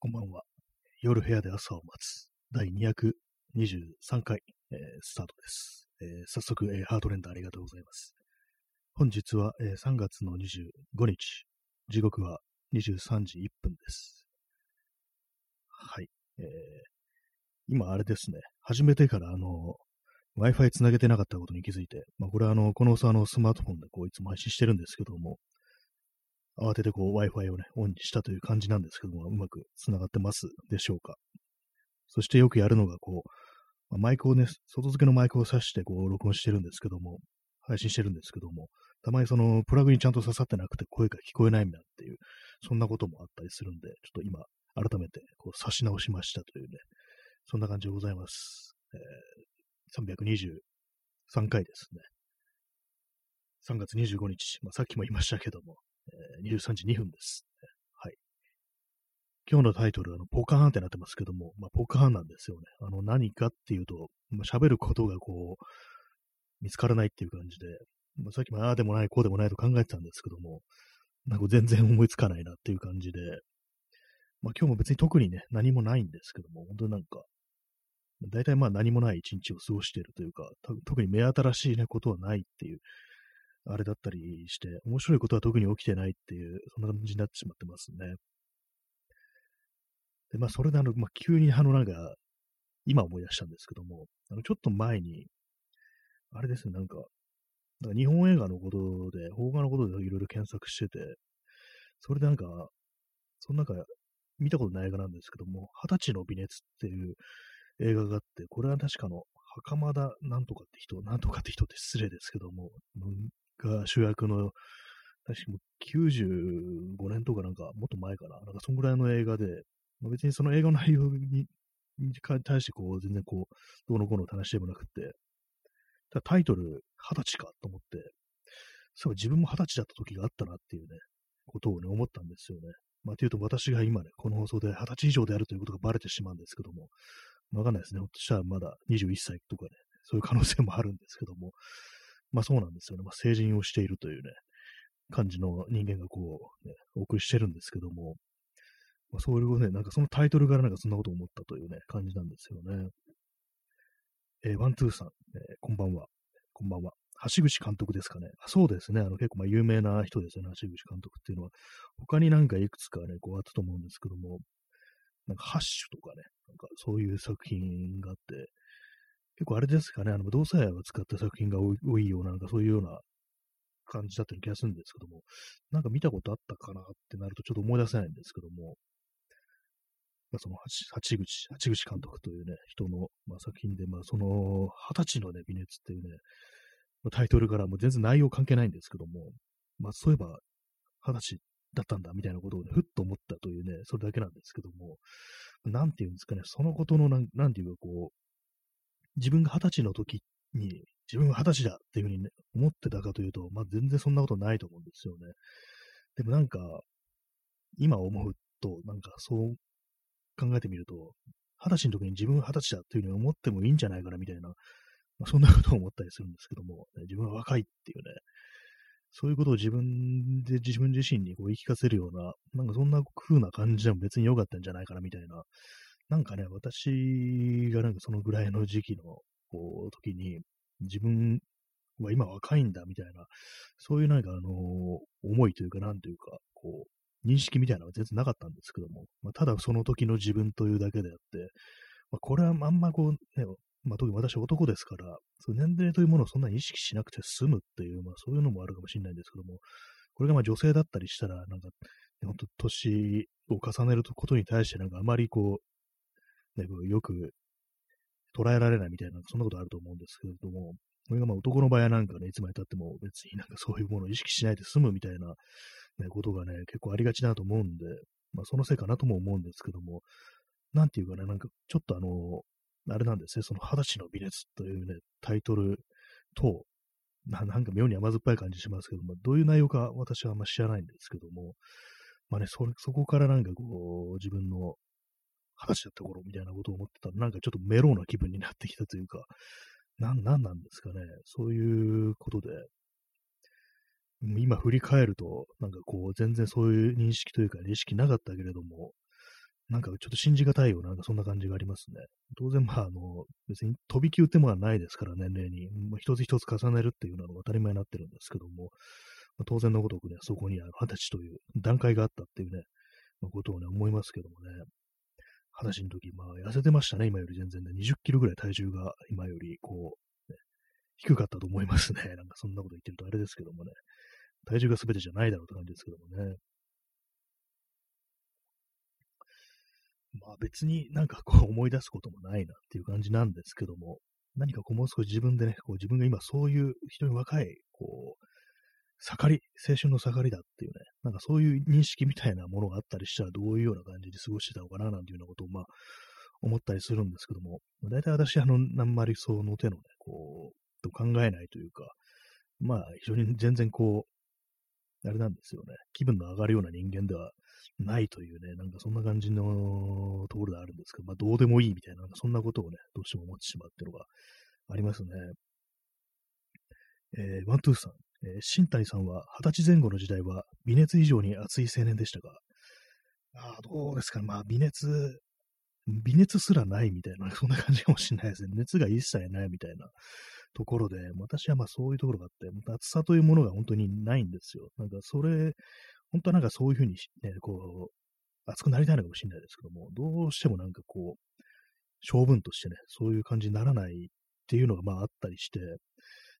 こんばんは。夜部屋で朝を待つ第223回、えースタートです。えー早速、えーハートレンダーありがとうございます。本日は、えー3月の25日、時刻は23時1分です。はい。えー今あれですね、始めてからあの、Wi-Fi つなげてなかったことに気づいて、まあこれはあの、このさあのスマートフォンでこういつも配信してるんですけども、慌ててこう Wi-Fi をね、オンにしたという感じなんですけども、うまく繋がってますでしょうか。そしてよくやるのがこう、まマイクをね、外付けのマイクを挿してこう録音してるんですけども、配信してるんですけども、たまにそのプラグにちゃんと刺さってなくて声が聞こえないみたいなっていう、そんなこともあったりするんで、ちょっと今改めてこう差し直しましたというね、そんな感じでございます。えー323回ですね。3月25日、まあ、さっきも言いましたけども、23時2分です。はい。今日のタイトルは、あの、ポカーンってなってますけども、まあ、ポカーンなんですよね。あの、何かっていうと、まあ、喋ることがこう、見つからないっていう感じで、まあ、さっきもああでもない、こうでもないと考えてたんですけども、なんか全然思いつかないなっていう感じで、まあ、今日も別に特にね、何もないんですけども、本当になんか、大体まあ何もない一日を過ごしているというか、特に目新しいね、ことはないっていうあれだったりして、面白いことは特に起きてないっていう、そんな感じになってしまってますね。で、まあ、それであの、まあ、急にあの、なんか、今思い出したんですけども、あの、ちょっと前に、あれですね、なんか、なんか日本映画のことで、邦画のことでいろいろ検索してて、それでなんか、その中、見たことない映画なんですけども、二十歳の微熱っていう映画があって、これは確かの、袴田なんとかって人、なんとかって人って失礼ですけども、が主役の、確かも95年とかなんか、もっと前かな、なんかそんぐらいの映画で、まあ別にその映画の内容に対してこう、全然こう、どうのこうの話でもなくて、ただタイトル、二十歳かと思って、そう自分も二十歳だった時があったなっていうね、ことをね、思ったんですよね。まあ、というと私が今ね、この放送で二十歳以上であるということがバレてしまうんですけども、わかんないですね。ひょっとしたらまだ21歳とかね、そういう可能性もあるんですけども、まあそうなんですよね。まあ成人をしているというね、感じの人間がこう、ね、お送りしてるんですけども、まあそれをね、なんかそのタイトルからなんかそんなこと思ったというね、感じなんですよね。えーワントゥーさん、えーこんばんは。こんばんは。橋口監督ですかね。あそうですね。あの結構まあ有名な人ですよね。橋口監督っていうのは。他になんかいくつかね、こうあったと思うんですけども、なんかハッシュとかね、なんかそういう作品があって、結構あれですかね、あの、同性愛を使った作品が多い多いような、なんかそういうような感じだったような気がするんですけども、なんか見たことあったかなってなるとちょっと思い出せないんですけども、まあ、その八口、八口監督というね、人の、まあ、作品で、まあ、その、二十歳のね、微熱っていうね、まあタイトルからもう全然内容関係ないんですけども、まあ、そういえば、二十歳だったんだみたいなことをね、ふっと思ったというね、それだけなんですけども、なんていうんですかね、そのことのなん、なんていうかこう、自分が二十歳の時に、自分は二十歳だっていうふうに、ね、思ってたかというと、まあ全然そんなことないと思うんですよね。でもなんか、今思うと、なんかそう考えてみると、二十歳の時に自分は二十歳だっていうふうに思ってもいいんじゃないかなみたいな、まあ、そんなことを思ったりするんですけども、ね自分は若いっていうね、そういうことを自分で自分自身にこう言い聞かせるような、なんかそんな風な感じでも別に良かったんじゃないかなみたいな、なんかね、私がなんかそのぐらいの時期のこう時に、自分は今若いんだみたいな、そういうなんかあの、思いというか、なんというか、こう、認識みたいなのは全然なかったんですけども、まあ、ただその時の自分というだけであって、まあ、これはあんまこう、ね、まあ、特に私男ですから、そういう年齢というものをそんなに意識しなくて済むっていう、まあそういうのもあるかもしれないんですけども、これがまあ女性だったりしたら、なんか、本当年を重ねることに対してなんかあまりこう、ね、よく捉えられないみたいな、そんなことあると思うんですけれども、これがまあ男の場合なんかね、いつまで経っても別になんかそういうものを意識しないで済むみたいな、ね、ことがね、結構ありがちだと思うんで、まあそのせいかなとも思うんですけども、なんていうかね、なんかちょっとあの、あれなんですね、その二十歳の微熱というね、タイトルと、ななんか妙に甘酸っぱい感じしますけども、どういう内容か私はあんま知らないんですけども、まあね、そそこからなんかこう、自分の二十歳だった頃みたいなことを思ってたら、なんかちょっとメローな気分になってきたというか、なん、なんなんですかね、そういうことで、今振り返ると、なんかこう、全然そういう認識というか、意識なかったけれども、なんかちょっと信じがたいような、なんかそんな感じがありますね。当然、まあ、あの、別に飛び級ってものはないですから、年齢に。まあ、一つ一つ重ねるっていうのは当たり前になってるんですけども、まあ、当然のごとくね、そこに二十歳という段階があったっていうね、まあ、ことをね、思いますけどもね。二十歳の時、まあ、痩せてましたね、今より全然ね。20キロぐらい体重が今より、こう、ね、低かったと思いますね。なんかそんなこと言ってるとあれですけどもね。体重が全てじゃないだろうって感じですけどもね。まあ別になんかこう思い出すこともないなっていう感じなんですけども、何かこうもう少し自分でね、こう自分が今そういう人に若い、こう、盛り、青春の盛りだっていうね、なんかそういう認識みたいなものがあったりしたらどういうような感じで過ごしてたのかななんていうようなことをまあ思ったりするんですけども、大体私あの、あんまりその手のね、こう、と考えないというか、まあ非常に全然こう、あれなんですよね、気分の上がるような人間ではないというね、なんかそんな感じのところであるんですけど、まあどうでもいいみたいな、そんなことをね、どうしても思ってしまうっていうのがありますね。えー、ワントゥーさん、えー、新谷さんは二十歳前後の時代は微熱以上に熱い青年でしたが、あ、どうですか、まあ微熱、微熱すらないみたいな、そんな感じかもしれないですね。熱が一切ないみたいなところで、私はまあそういうところがあって、暑さというものが本当にないんですよ。なんかそれ本当はなんかそういうふうに、ね、こう、熱くなりたいのかもしれないですけども、どうしてもなんかこう、性分としてね、そういう感じにならないっていうのがまああったりして、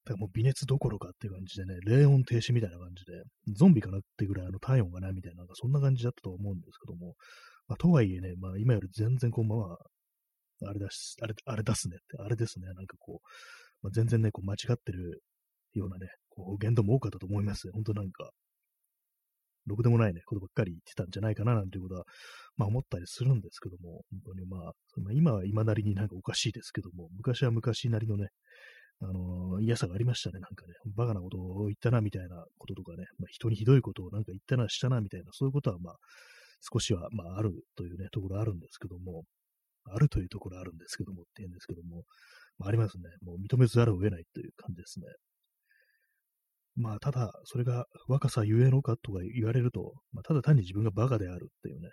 だからもう微熱どころかっていう感じでね、冷温停止みたいな感じで、ゾンビかなってぐらいあの体温がないみたいな、なんかそんな感じだったと思うんですけども、まあ、とはいえね、まあ今より全然こう、まあ、あれだし、あれ、あれ出すねって、あれですね、なんかこう、まあ、全然ね、こう間違ってるようなね、こう言動も多かったと思います。本当なんか、ろくでもないね、ことばっかり言ってたんじゃないかななんていうことは、まあ思ったりするんですけども、本当にまあ、まあ、今は今なりになんかおかしいですけども、昔は昔なりのね、あの、嫌さがありましたね、なんかね、バカなことを言ったなみたいなこととかね、まあ、人にひどいことをなんか言ったな、したなみたいな、そういうことはまあ、少しはまああるというね、ところあるんですけども、あるというところあるんですけどもって言うんですけども、まあ、ありますね。もう認めざるを得ないという感じですね。まあ、ただ、それが若さゆえのかとか言われると、まあ、ただ単に自分がバカであるっていうね、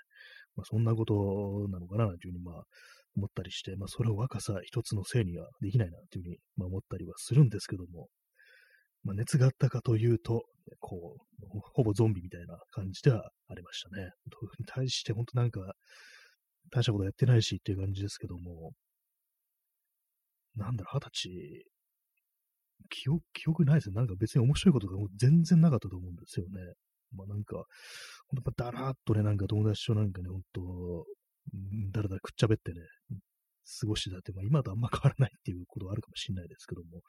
まあ、そんなことなのかな、なんていうふうに、まあ、思ったりして、まあ、それを若さ一つのせいにはできないな、というふうに、まあ、思ったりはするんですけども、まあ、熱があったかというと、こう、ほぼゾンビみたいな感じではありましたね。対して、本当なんか、大したことやってないしっていう感じですけども、なんだろう、二十歳記憶、記憶ないですね。なんか別に面白いことが全然なかったと思うんですよね。まあなんか、ほんとだらーっとね、なんか友達となんかね、ほんと、だらだらくっちゃべってね、過ごしてたって、まあ今とあんま変わらないっていうことはあるかもしれないですけども、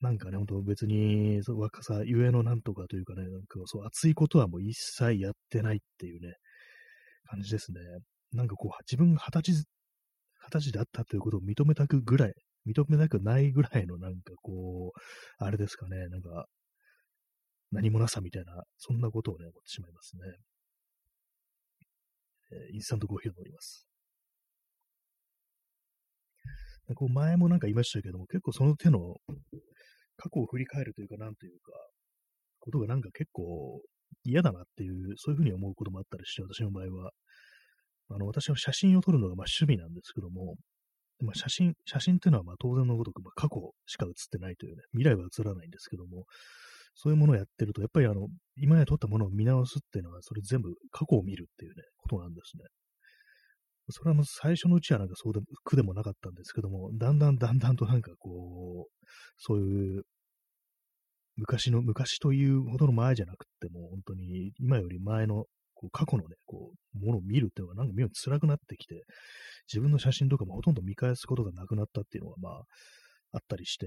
なんかね、ほんと別に、そ若さゆえのなんとかというかね、なんかそう熱いことはもう一切やってないっていうね、感じですね。なんかこう、自分が二十歳、二十歳だったということを認めたくぐらい、認めたくないぐらいのなんかこう、あれですかね、なんか、何もなさみたいな、そんなことをね、思ってしまいますね。インスタントコーヒーを飲みます。こう前もなんか言いましたけども、結構その手の過去を振り返るというか、なんというか、ことがなんか結構嫌だなっていう、そういうふうに思うこともあったりして、私の場合は。あの、私は写真を撮るのがまあ趣味なんですけども、まあ、写真、写真っていうのはまあ当然のごとく、まあ、過去しか写ってないというね、未来は写らないんですけども、そういうものをやってると、やっぱりあの、今まで撮ったものを見直すっていうのは、それ全部過去を見るっていうね、ことなんですね。それはもう最初のうちはなんかそうで苦でもなかったんですけども、だんだんだんだんとなんかこう、そういう昔の、昔というほどの前じゃなくても、本当に今より前のこう過去のね、こう、ものを見るっていうのがなんか妙に辛くなってきて、自分の写真とかもほとんど見返すことがなくなったっていうのは、まあ、あったりして、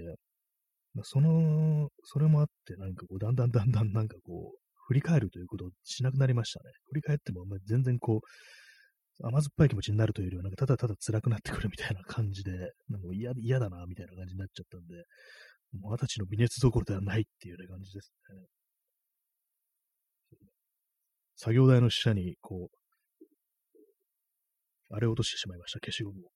その、それもあって、なんかこう、だんだんだんだんなんかこう、振り返るということをしなくなりましたね。振り返ってもあん、まあ、全然こう、甘酸っぱい気持ちになるというよりは、なんかただただ辛くなってくるみたいな感じで、なんか嫌嫌だな、みたいな感じになっちゃったんで、もう二十歳の微熱どころではないっていう感じですね。作業台の下に、こう、あれを落としてしまいました、消しゴムを。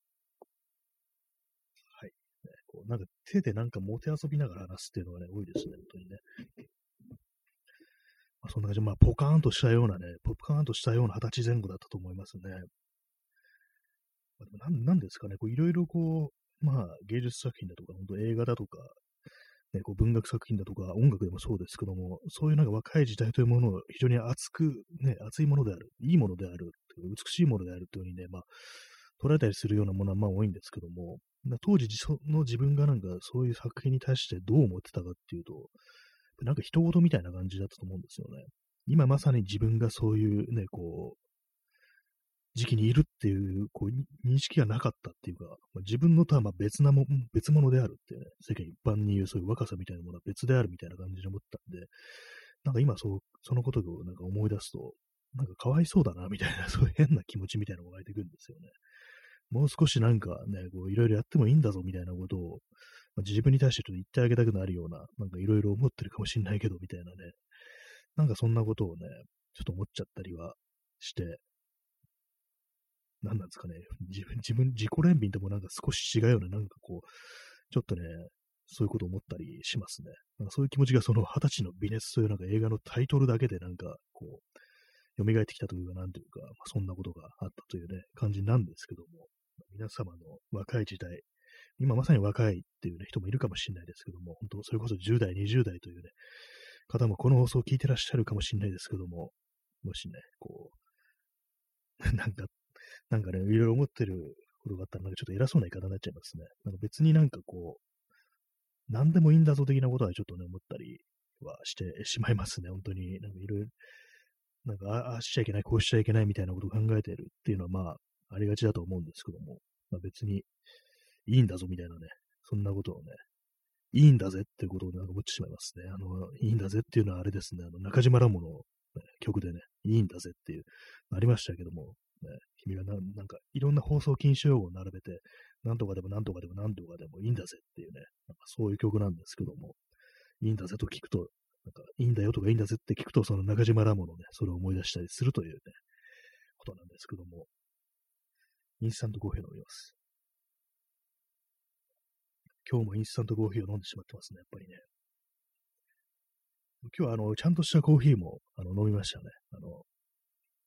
なんか手でなんかもて遊びながら話すっていうのがね、多いですね、本当にね。まあ、そんな感じで、まあ、ポカーンとしたようなね、ポカーンとしたような二十歳前後だったと思いますね。まあ、でもなんなんですかね、いろいろこう、まあ芸術作品だとか、本当映画だとか、ね、こう文学作品だとか音楽でもそうですけども、そういうなんか若い時代というものを非常に熱く、ね、熱いものである、いいものである、美しいものであるというふうにね、まあ、捉えたりするようなものはまあ多いんですけども、当時の自分がなんかそういう作品に対してどう思ってたかっていうと、なんか人事みたいな感じだったと思うんですよね。今まさに自分がそういうね、こう、時期にいるっていう、こう、認識がなかったっていうか、まあ、自分のとはま別なも、別物であるってね、世間一般に言うそういう若さみたいなものは別であるみたいな感じで思ったんで、なんか今そう、そのことをなんか思い出すと、なんかかわいそうだな、みたいな、そういう変な気持ちみたいなのが湧いてくるんですよね。もう少しなんかね、こう、いろいろやってもいいんだぞ、みたいなことを、まあ、自分に対してちょっと言ってあげたくなるような、なんかいろいろ思ってるかもしんないけど、みたいなね、なんかそんなことをね、ちょっと思っちゃったりはして、何なんですかね、自分、自分、自己憐憫ともなんか少し違うような、なんかこう、ちょっとね、そういうことを思ったりしますね。なんかそういう気持ちがその二十歳の微熱というなんか映画のタイトルだけでなんかこう、蘇ってきたというか、なんというか、まあ、そんなことがあったというね、感じなんですけども、皆様の若い時代、今まさに若いっていうね、人もいるかもしれないですけども、本当それこそ10代、20代というね、方もこの放送を聞いてらっしゃるかもしれないですけども、もしね、こう、なんかなんかね、いろいろ思ってることがあったら、なんかちょっと偉そうな言い方になっちゃいますね。なんか別になんかこう、何でもいいんだぞ的なことはちょっとね、思ったりはしてしまいますね。本当に、なんかいろいろ、なんかああしちゃいけない、こうしちゃいけないみたいなことを考えてるっていうのはまあ、ありがちだと思うんですけども、まあ別にいいんだぞみたいなね、そんなことをね、いいんだぜってことをなんか思ってしまいますね。あの、いいんだぜっていうのはあれですね、あの中島ラモの、ね、曲でね、いいんだぜっていう、ありましたけども、ね、君がななんかいろんな放送禁止用語を並べて、なんとかでもなんとかでもなんとかでもいいんだぜっていうね、なんかそういう曲なんですけども、いいんだぜと聞くと、なんかいいんだよとかいいんだぜって聞くと、その中島ラモのね、それを思い出したりするというね、ことなんですけども、インスタントコーヒー飲みます。今日もインスタントコーヒーを飲んでしまってますね、やっぱりね。今日はあの、ちゃんとしたコーヒーもあの飲みましたね。あの、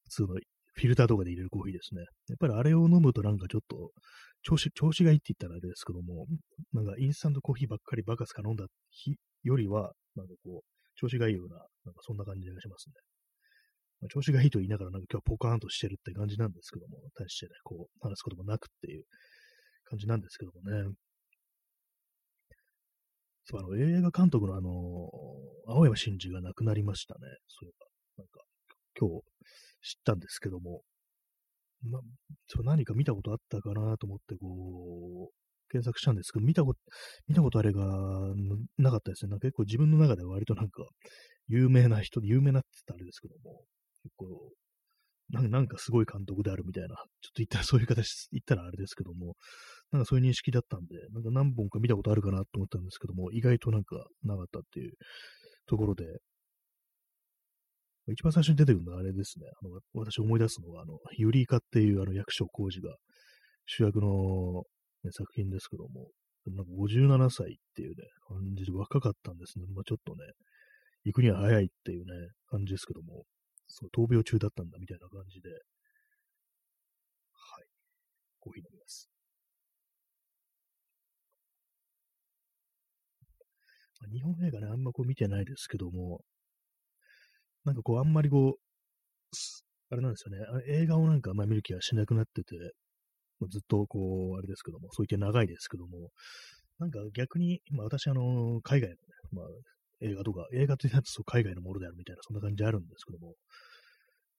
普通のフィルターとかで入れるコーヒーですね。やっぱりあれを飲むとなんかちょっと、調子、調子がいいって言ったらあれですけども、なんかインスタントコーヒーばっかりバカすか飲んだ日よりは、なんかこう、調子がいいような、なんかそんな感じがしますね。まあ、調子がいいと言いながらなんか今日ポカーンとしてるって感じなんですけども、対してね、こう、話すこともなくっていう感じなんですけどもね。そう、あの、映画監督のあの、青山真司が亡くなりましたね。そういえば。なんか、今日、知ったんですけども、ま、ちょ何か見たことあったかなと思って、こう、検索したんですけど、見たこと、見たことあれがなかったですね。なんか結構自分の中では割となんか、有名な人、有名なって言ったらあれですけども、結構、なんかすごい監督であるみたいな、ちょっと言ったらそういう形、言ったらあれですけども、なんかそういう認識だったんで、なんか何本か見たことあるかなと思ったんですけども、意外となんかなかったっていうところで、一番最初に出てくるのはあれですね。あの私思い出すのは、あの、ユリイカっていうあの役所広司が主役の、ね、作品ですけども、なんか57歳っていうね、感じで若かったんですね。まあ、ちょっとね、行くには早いっていうね、感じですけども、そう、闘病中だったんだみたいな感じで、はい。コーヒー飲みます。日本映画ね、あんまこう見てないですけども、なんかこう、あんまりこう、あれなんですよね、映画をなんかあんまり見る気はしなくなってて、ずっとこう、あれですけども、そういって長いですけども、なんか逆に、まあ私あの、海外のね、まあ映画とか、映画というやつと海外のものであるみたいな、そんな感じあるんですけども、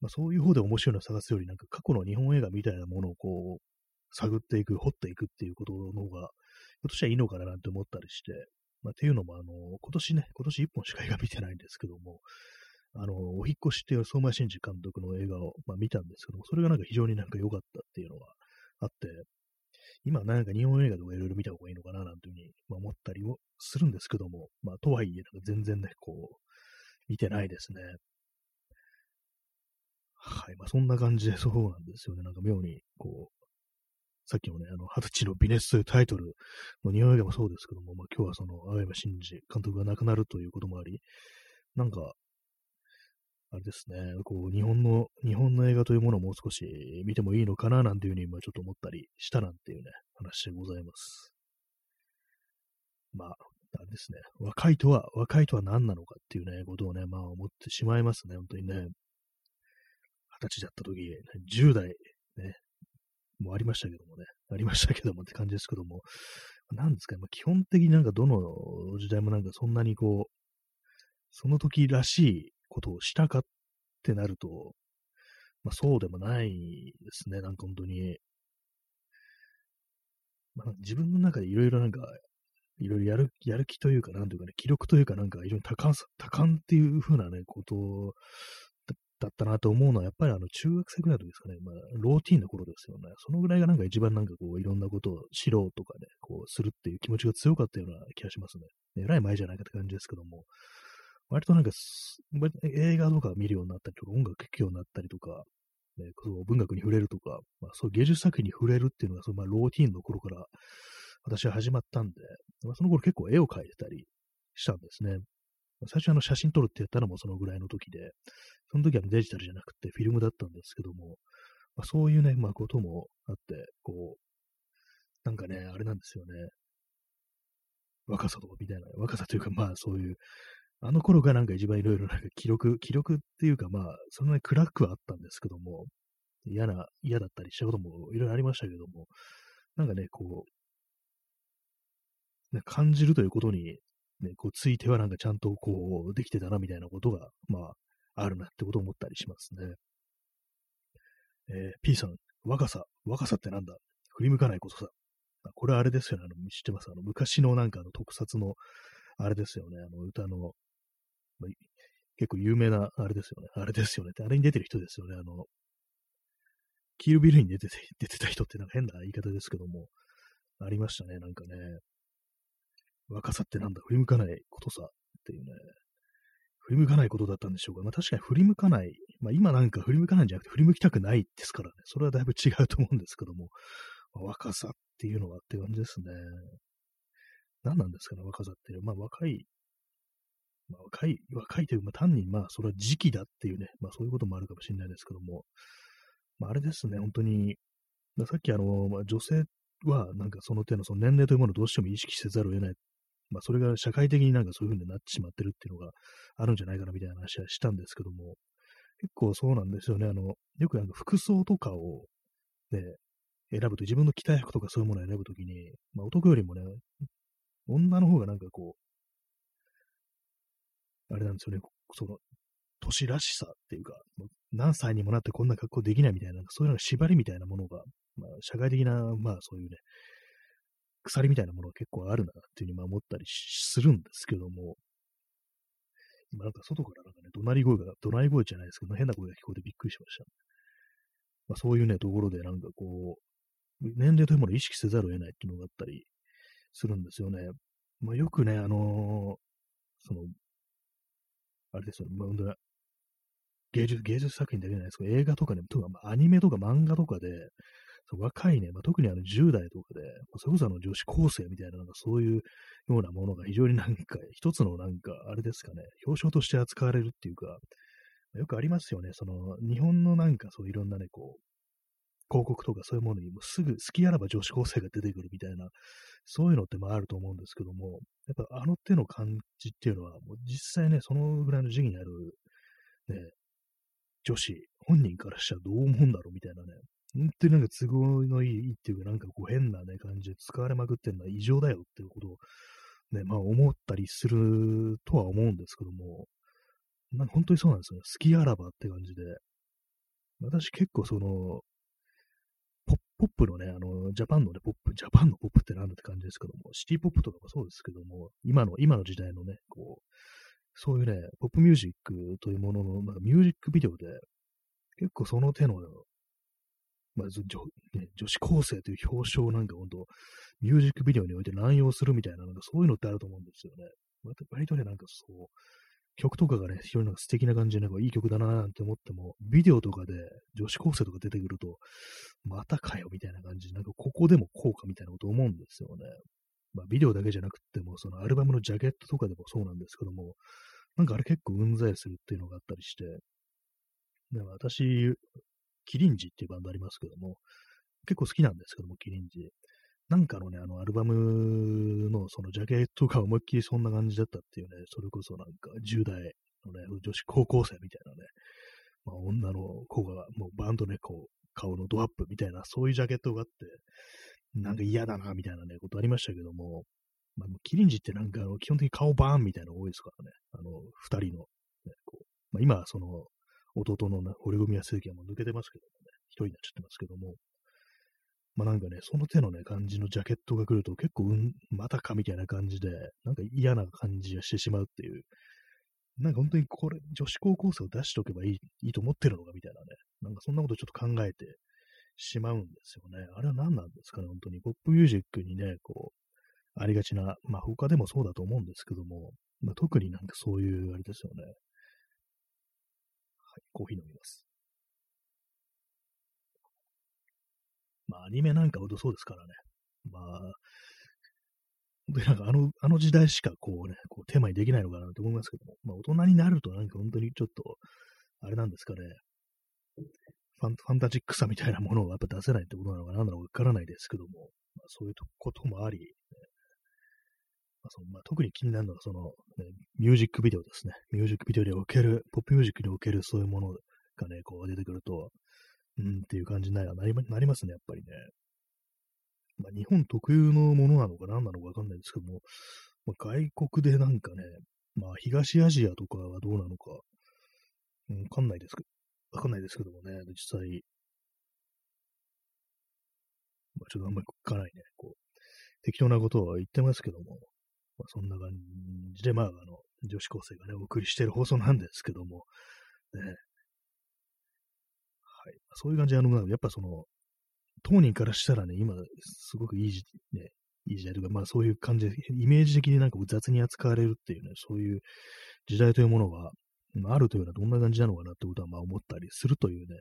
まあそういう方で面白いのを探すより、なんか過去の日本映画みたいなものをこう、探っていく、掘っていくっていうことの方が、ひょっとしたらいいのかななんて思ったりして、まあっていうのもあの、今年ね、今年一本しか映画見てないんですけども、あの、お引越しっていう相馬真司監督の映画を、まあ、見たんですけども、それがなんか非常になんか良かったっていうのがあって、今なんか日本映画とかいろいろ見た方がいいのかななんていうふうに、まあ、思ったりもするんですけども、まあ、とはいえ、なんか全然ね、こう、見てないですね。はい。まあ、そんな感じでそうなんですよね。なんか妙に、こう、さっきのね、あの、二十歳の微熱というタイトルの日本映画もそうですけども、まあ、今日はその、青山真司監督が亡くなるということもあり、なんか、あれですね、こう、日本の、日本の映画というものをもう少し見てもいいのかななんていうふうに今ちょっと思ったりしたなんていうね、話でございます。まあ、あれですね、若いとは、若いとは何なのかっていうね、ことをね、まあ思ってしまいますね、本当にね。二十歳だった時、10代、ね、もありましたけどもね、ありましたけどもって感じですけども、なんですかね、まあ、基本的になんかどの時代もなんかそんなにこう、その時らしいことをしたかってなると、まあそうでもないですね、なんか本当に。まあ、自分の中でいろいろなんか、いろいろやる、やる気というか、なんというかね、記録というか、なんか非常に多感さ、多感っていう風なね、ことだったなと思うのは、やっぱりあの、中学生ぐらいの時ですかね、まあ、ローティーンの頃ですよね。そのぐらいがなんか一番なんかこう、いろんなことを知ろうとかね、こう、するっていう気持ちが強かったような気がしますね。えらい前じゃないかって感じですけども、割となんか、映画とか見るようになったりとか、音楽聴くようになったりとか、ね、そう文学に触れるとか、まあ、そう芸術作品に触れるっていうのが、そのまあ、ローティーンの頃から私は始まったんで、まあ、その頃結構絵を描いてたりしたんですね。最初あの写真撮るって言ったのもそのぐらいの時で、その時はデジタルじゃなくてフィルムだったんですけども、まあ、そういうね、まあこともあって、こう、なんかね、あれなんですよね。若さとかみたいな、若さというかまあそういう、あの頃がなんか一番いろいろなんか記録、記録っていうかまあ、そんなに暗くはあったんですけども、嫌な、嫌だったりしたこともいろいろありましたけども、なんかね、こう、ね、感じるということにね、こうついてはなんかちゃんとこうできてたなみたいなことが、まあ、あるなってことを思ったりしますね。えー、P さん、若さ、若さってなんだ？振り向かないことさ。これあれですよね、あの、知ってます？あの、昔のなんかの特撮の、あれですよね、あの、歌の、結構有名な、あれですよね、あれですよねって、あれに出てる人ですよね、あの、キールビルに出てて、出てた人ってなんか変な言い方ですけども、ありましたね、なんかね。若さってなんだ、振り向かないことさっていうね、振り向かないことだったんでしょうか。まあ確かに振り向かない、まあ今なんか振り向かないんじゃなくて振り向きたくないですからね、それはだいぶ違うと思うんですけども、まあ、若さっていうのはって感じですね。何なんですかね、若さっていう。まあ若い、まあ若い、若いという、まあ単にまあそれは時期だっていうね、まあそういうこともあるかもしれないですけども、まああれですね、本当に、さっきあの、まあ、女性はなんかその手のその年齢というものをどうしても意識せざるを得ない。まあ、それが社会的になんかそういう風になってしまってるっていうのがあるんじゃないかなみたいな話はしたんですけども、結構そうなんですよね。あの、よくなんか服装とかをね、選ぶと、自分の着たい服とかそういうものを選ぶときに、まあ、男よりもね、女の方がなんかこう、あれなんですよね、その、年らしさっていうか、何歳にもなってこんな格好できないみたいな、そういうの縛りみたいなものが、まあ、社会的な、まあそういうね、鎖みたいなものが結構あるなっていうふうに思ったりするんですけども、今なんか外からなんかね、怒鳴り声が、怒鳴り声じゃないですけど、変な声が聞こえてびっくりしました。まあ、そういうね、ところでなんかこう、年齢というものを意識せざるを得ないっていうのがあったりするんですよね。まあ、よくね、あのー、その、あれですよね、まあ、本当芸術、芸術作品だけじゃないですけど、映画とかね、とか、アニメとか漫画とかで、若いね、まあ、特にあの10代とかで、まあ、それこそあの女子高生みたいな、なんかそういうようなものが非常になんか、一つのなんか、あれですかね、表彰として扱われるっていうか、よくありますよね、その、日本のなんかそういろんなね、こう、広告とかそういうものにもすぐ好きあらば女子高生が出てくるみたいな、そういうのってまああると思うんですけども、やっぱあの手の感じっていうのは、もう実際ね、そのぐらいの時期にある、ね、女子本人からしたらどう思うんだろうみたいなね、本当になんか都合のいいっていうか、なんかこう変なね、感じで使われまくってるのは異常だよっていうことをね、まあ思ったりするとは思うんですけども、なんか本当にそうなんですよね。好きあらばって感じで。私結構その、ポップのね、あの、ジャパンのね、ポップ、ジャパンのポップってなんだって感じですけども、シティポップとかもそうですけども、今の、今の時代のね、こう、そういうね、ポップミュージックというものの、なんかミュージックビデオで、結構その手のまあ、女ね、女子高生という表彰なんか本当、ミュージックビデオにおいて乱用するみたいな、なんかそういうのってあると思うんですよね。割とね、なんかそう、曲とかがね、非常になんか素敵な感じで、なんかいい曲だななんて思っても、ビデオとかで女子高生とか出てくると、またかよみたいな感じで、なんかここでもこうかみたいなこと思うんですよね。まあ、ビデオだけじゃなくても、そのアルバムのジャケットとかでもそうなんですけども、なんかあれ結構うんざりするっていうのがあったりして、で私、キリンジっていうバンドありますけども、結構好きなんですけども、キリンジ。なんかのね、あの、アルバムのそのジャケットが思いっきりそんな感じだったっていうね、それこそなんか10代のね、女子高校生みたいなね、まあ、女の子がもうバンドね、こう、顔のドアップみたいな、そういうジャケットがあって、なんか嫌だな、みたいなね、ことありましたけども、まあ、キリンジってなんかあの、基本的に顔バーンみたいなの多いですからね、あの、二人の、ね、こう、まあ、今、その、弟の、ね、堀組正樹はもう抜けてますけどもね、一人になっちゃってますけども、まあなんかね、その手のね、感じのジャケットが来ると結構、うん、またかみたいな感じで、なんか嫌な感じがしてしまうっていう、なんか本当にこれ、女子高校生を出しておけばいいいいと思ってるのかみたいなね、なんかそんなことちょっと考えてしまうんですよね。あれは何なんですかね、本当に。ポップミュージックにね、こう、ありがちな、まあ他でもそうだと思うんですけども、まあ、特になんかそういう、あれですよね。はい、コーヒー飲みます。まあ、アニメなんかほどそうですからね。まあ、本当になんかあの、あの時代しかこうね、こうテーマにできないのかなと思いますけども、まあ大人になるとなんか本当にちょっと、あれなんですかね、ファンファンタジックさみたいなものをやっぱ出せないってことなのか何なのかわからないですけども、まあ、そういうこともあり、まあそのまあ、特に気になるのはその、ね、ミュージックビデオですね。ミュージックビデオにおける、ポップミュージックにおけるそういうものがね、こう出てくると、うんっていう感じになりなりますね、やっぱりね。まあ、日本特有のものなのか何なのかわかんないですけども、まあ、外国でなんかね、まあ、東アジアとかはどうなのか、わかんないですけど、わかんないですけどもね、実際、まあ、ちょっとあんまり聞かないね、こう、適当なことは言ってますけども、まあ、そんな感じで、まあ、あの、女子高生がね、お送りしている放送なんですけども、ね、はい。そういう感じで、あの、やっぱその、当人からしたらね、今、すごくいい時、ね、いい時代というか、まあそういう感じで、イメージ的になんか雑に扱われるっていうね、そういう時代というものが、あるというのはどんな感じなのかなってことはまあ思ったりするというね、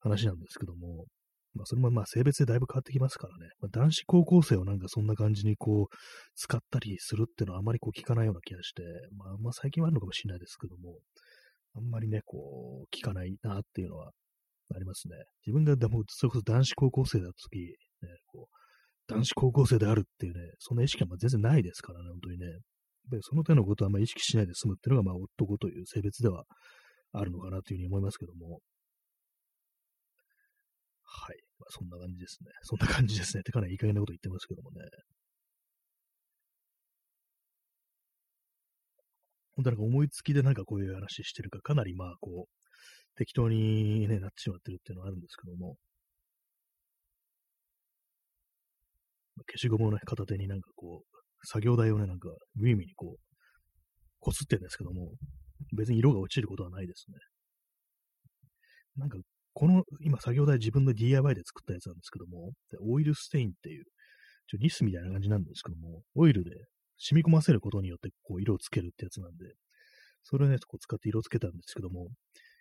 話なんですけども、まあそれもまあ性別でだいぶ変わってきますからね、まあ、男子高校生をなんかそんな感じにこう、使ったりするっていうのはあまりこう聞かないような気がして、まあまあ最近はあるのかもしれないですけども、あんまりね、こう、聞かないなっていうのはありますね。自分がでも、それこそ男子高校生だった時、ね、こう、男子高校生であるっていうね、そんな意識は全然ないですからね、本当にね。でその手のことはあんまり意識しないで済むっていうのが、まあ、男という性別ではあるのかなというふうに思いますけども。はい。まあ、そんな感じですね。そんな感じですね。ってかなりいい加減なこと言ってますけどもね。本当なんか思いつきでなんかこういう話してるか、かなりまあこう、適当に、ね、なってしまってるっていうのはあるんですけども、消しゴムをね、片手になんかこう、作業台をね、なんか、無意味にこう、こすってるんですけども、別に色が落ちることはないですね。なんか、この、今作業台自分の DIY で作ったやつなんですけども、オイルステインっていう、ちょニスみたいな感じなんですけども、オイルで染み込ませることによってこう色をつけるってやつなんで、それをね、こう使って色をつけたんですけども、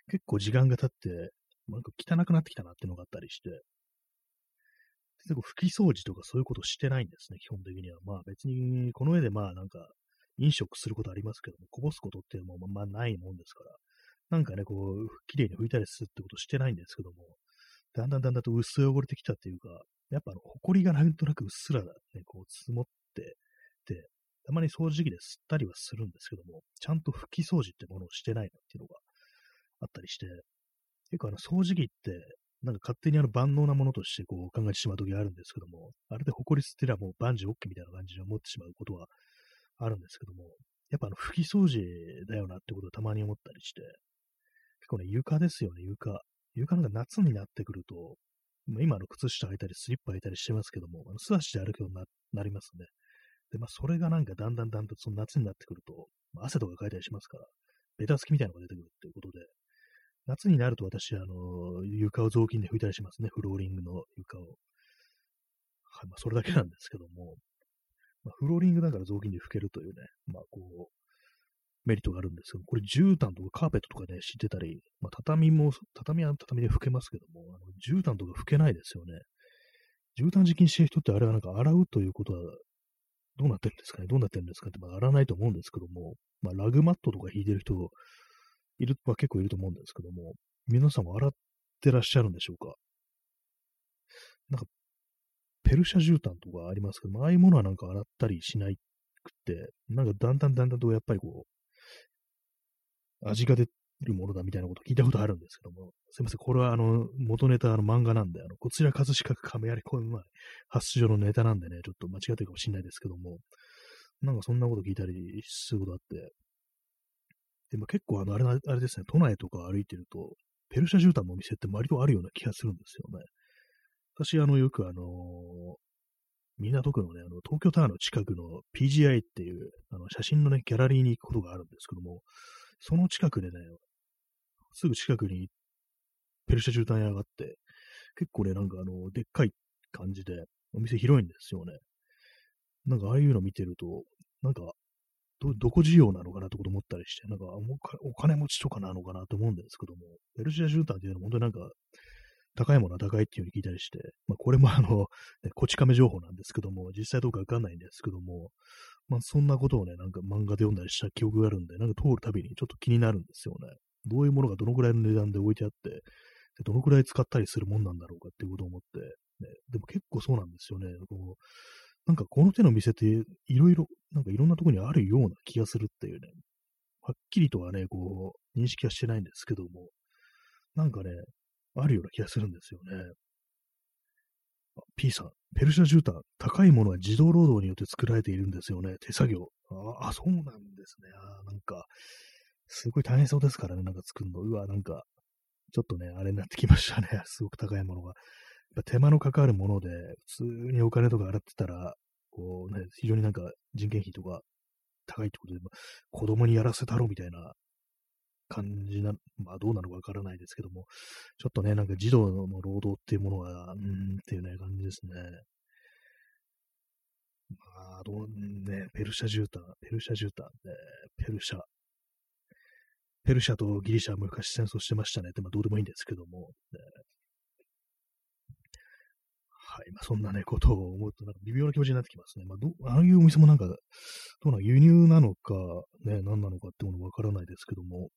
結構時間が経って、なんか汚くなってきたなっていうのがあったりして、結構拭き掃除とかそういうことしてないんですね、基本的には。まあ別に、この上でまあなんか、飲食することありますけども、こぼすことっていうのもまあないもんですから、なんかね、こう、綺麗に拭いたりするってことしてないんですけども、だんだんだんだんと薄汚れてきたっていうか、やっぱあの、埃がなんとなくうっすらね、こう積もって、で、たまに掃除機で吸ったりはするんですけども、ちゃんと拭き掃除ってものをしてないなっていうのがあったりして、結構あの掃除機って、なんか勝手にあの万能なものとしてこう考えてしまう時があるんですけども、あれで埃捨てりゃもう万事 OK みたいな感じで思ってしまうことはあるんですけども、やっぱあの拭き掃除だよなってことをたまに思ったりして、結構ね、床ですよね、床。床なんか夏になってくると、今の靴下履いたりスリッパ履いたりしてますけども、あの素足で歩くようになりますね。で、まあ、それがなんかだんだんだんとその夏になってくると、まあ、汗とかかいたりしますから、ベタつきみたいなのが出てくるっていうことで、夏になると私、あの、床を雑巾で拭いたりしますね。フローリングの床を。はい、まあ、それだけなんですけども、まあ、フローリングだから雑巾で拭けるというね、まあ、こう、メリットがあるんですけど、これ絨毯とかカーペットとかね、敷いてたり、まあ、畳も、畳は畳で拭けますけども、あの絨毯とか拭けないですよね。絨毯敷きにしてる人ってあれはなんか洗うということは、どうなってるんですかね？どうなってるんですかって、まあ、洗わないと思うんですけども、まあ、ラグマットとか引いてる人いる、まあ、結構いると思うんですけども、皆さんも洗ってらっしゃるんでしょうか？なんか、ペルシャ絨毯とかありますけども、ああいうものはなんか洗ったりしないくて、なんかだんだんだんだんとやっぱりこう、味が出るものだみたいなこと聞いたことあるんですけども、すいません、これはあの、元ネタの漫画なんで、あの、こちら葛飾区亀有公園前発出場のネタなんでね、ちょっと間違ってるかもしれないですけども、なんかそんなこと聞いたりすることあって、でも結構あの、あれあれですね、都内とか歩いてると、ペルシャ絨毯のお店って割とあるような気がするんですよね。私、あの、よくあのー、港区のね、あの、東京タワーの近くの PGI っていう、あの、写真のね、ギャラリーに行くことがあるんですけども、その近くでね、すぐ近くにペルシャ絨毯屋があって、結構ね、なんかあの、でっかい感じで、お店広いんですよね。なんかああいうの見てると、なんか、ど、どこ需要なのかなってこと思ったりして、なんかお金持ちとかなのかなと思うんですけども、ペルシャ絨毯っていうのは本当になんか、高いものは高いっていうふうに聞いたりして、まあこれもあの、ね、こち亀情報なんですけども、実際どうかわかんないんですけども、まあそんなことをね、なんか漫画で読んだりした記憶があるんで、なんか通るたびにちょっと気になるんですよね。どういうものがどのくらいの値段で置いてあって、どのくらい使ったりするもんなんだろうかっていうことを思って、ね、でも結構そうなんですよね。こうなんかこの手の店っていろいろ、なんかいろんなとこにあるような気がするっていうね、はっきりとはね、こう、認識はしてないんですけども、なんかね、あるような気がするんですよね。P さん、ペルシャ絨毯、高いものは自動労働によって作られているんですよね。手作業。ああ、そうなんですね。あなんか、すごい大変そうですからね、なんか作るの。うわ、なんか、ちょっとね、あれになってきましたね。すごく高いものが。ぱ手間のかかるもので、普通にお金とか払ってたら、こうね、非常になんか人件費とか高いってことで、まあ、子供にやらせたろみたいな感じな、まあどうなのかわからないですけども、ちょっとね、なんか児童の労働っていうものは、うんっていうね、感じですね。まあ、どうね、ペルシャ絨毯、ペルシャ絨毯、ね、ペルシャ、ペルシャとギリシャは昔戦争してましたねって、まあどうでもいいんですけども、ね、はい。まあ、そんなね、ことを思うと、なんか微妙な気持ちになってきますね。まあ、どああいうお店もなんか、どうな輸入なのか、ね、何なのかってものわからないですけども、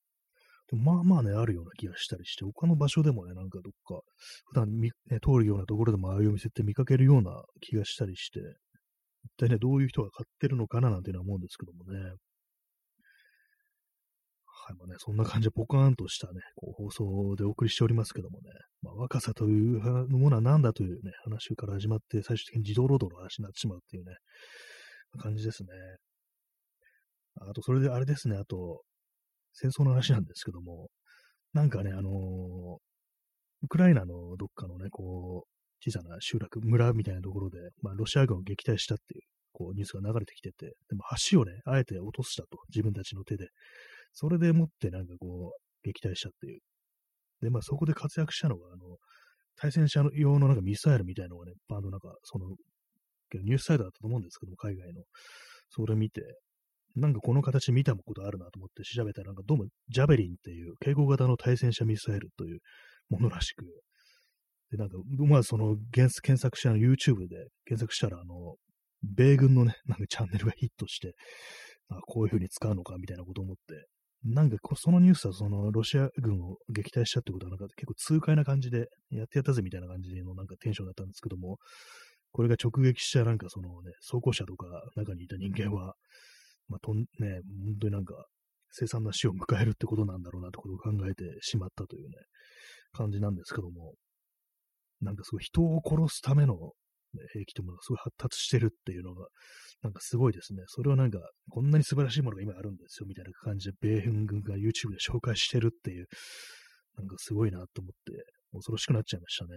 でもまあまあね、あるような気がしたりして、他の場所でもね、なんかどっか、普段み、ね、通るようなところでもああいうお店って見かけるような気がしたりして、一体ね、どういう人が買ってるのかななんていうのは思うんですけどもね。はい、まあね、そんな感じでポカーンとしたね、こう放送でお送りしておりますけどもね、まあ、若さというものは何だというね、話から始まって、最終的に自動労働の話になってしまうっていうね、感じですね。あと、それであれですね、あと、戦争の話なんですけども、なんかね、あのー、ウクライナのどっかのね、こう、小さな集落、村みたいなところで、まあ、ロシア軍を撃退したっていう、こう、ニュースが流れてきてて、でも橋をね、あえて落としたと、自分たちの手で。それでもってなんかこう、撃退したっていう。で、まあそこで活躍したのが、あの、対戦車用のなんかミサイルみたいなのがね、バンドなんか、その、ニュースサイトだったと思うんですけども、海外の。それ見て、なんかこの形見たことあるなと思って調べたら、なんかどうもジャベリンっていう警護型の対戦車ミサイルというものらしく、で、なんか、まあその検索したの YouTube で検索したら、あの、米軍のね、なんかチャンネルがヒットして、あこういう風に使うのかみたいなこと思って、なんかそのニュースはそのロシア軍を撃退したってことはなんか結構痛快な感じでやってやったぜみたいな感じのなんかテンションだったんですけども、これが直撃したなんかそのね、装甲車とか中にいた人間は、まあ、とんね、本当になんか凄惨な死を迎えるってことなんだろうなってことを考えてしまったというね、感じなんですけども、なんかすごい人を殺すための兵器とものがすごい発達してるっていうのが、なんかすごいですね。それはなんか、こんなに素晴らしいものが今あるんですよ、みたいな感じで、米軍軍が YouTube で紹介してるっていう、なんかすごいなと思って、恐ろしくなっちゃいましたね。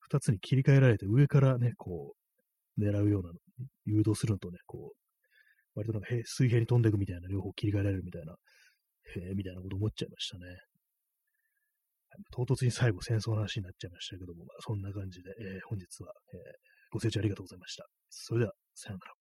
二つに切り替えられて、上からね、こう、狙うような、誘導するのとね、こう、割となんか水平に飛んでいくみたいな、両方切り替えられるみたいな、へえ、みたいなこと思っちゃいましたね。唐突に最後戦争の話になっちゃいましたけども、まあ、そんな感じで、えー、本日は、えー、ご清聴ありがとうございました。それでは、さようなら。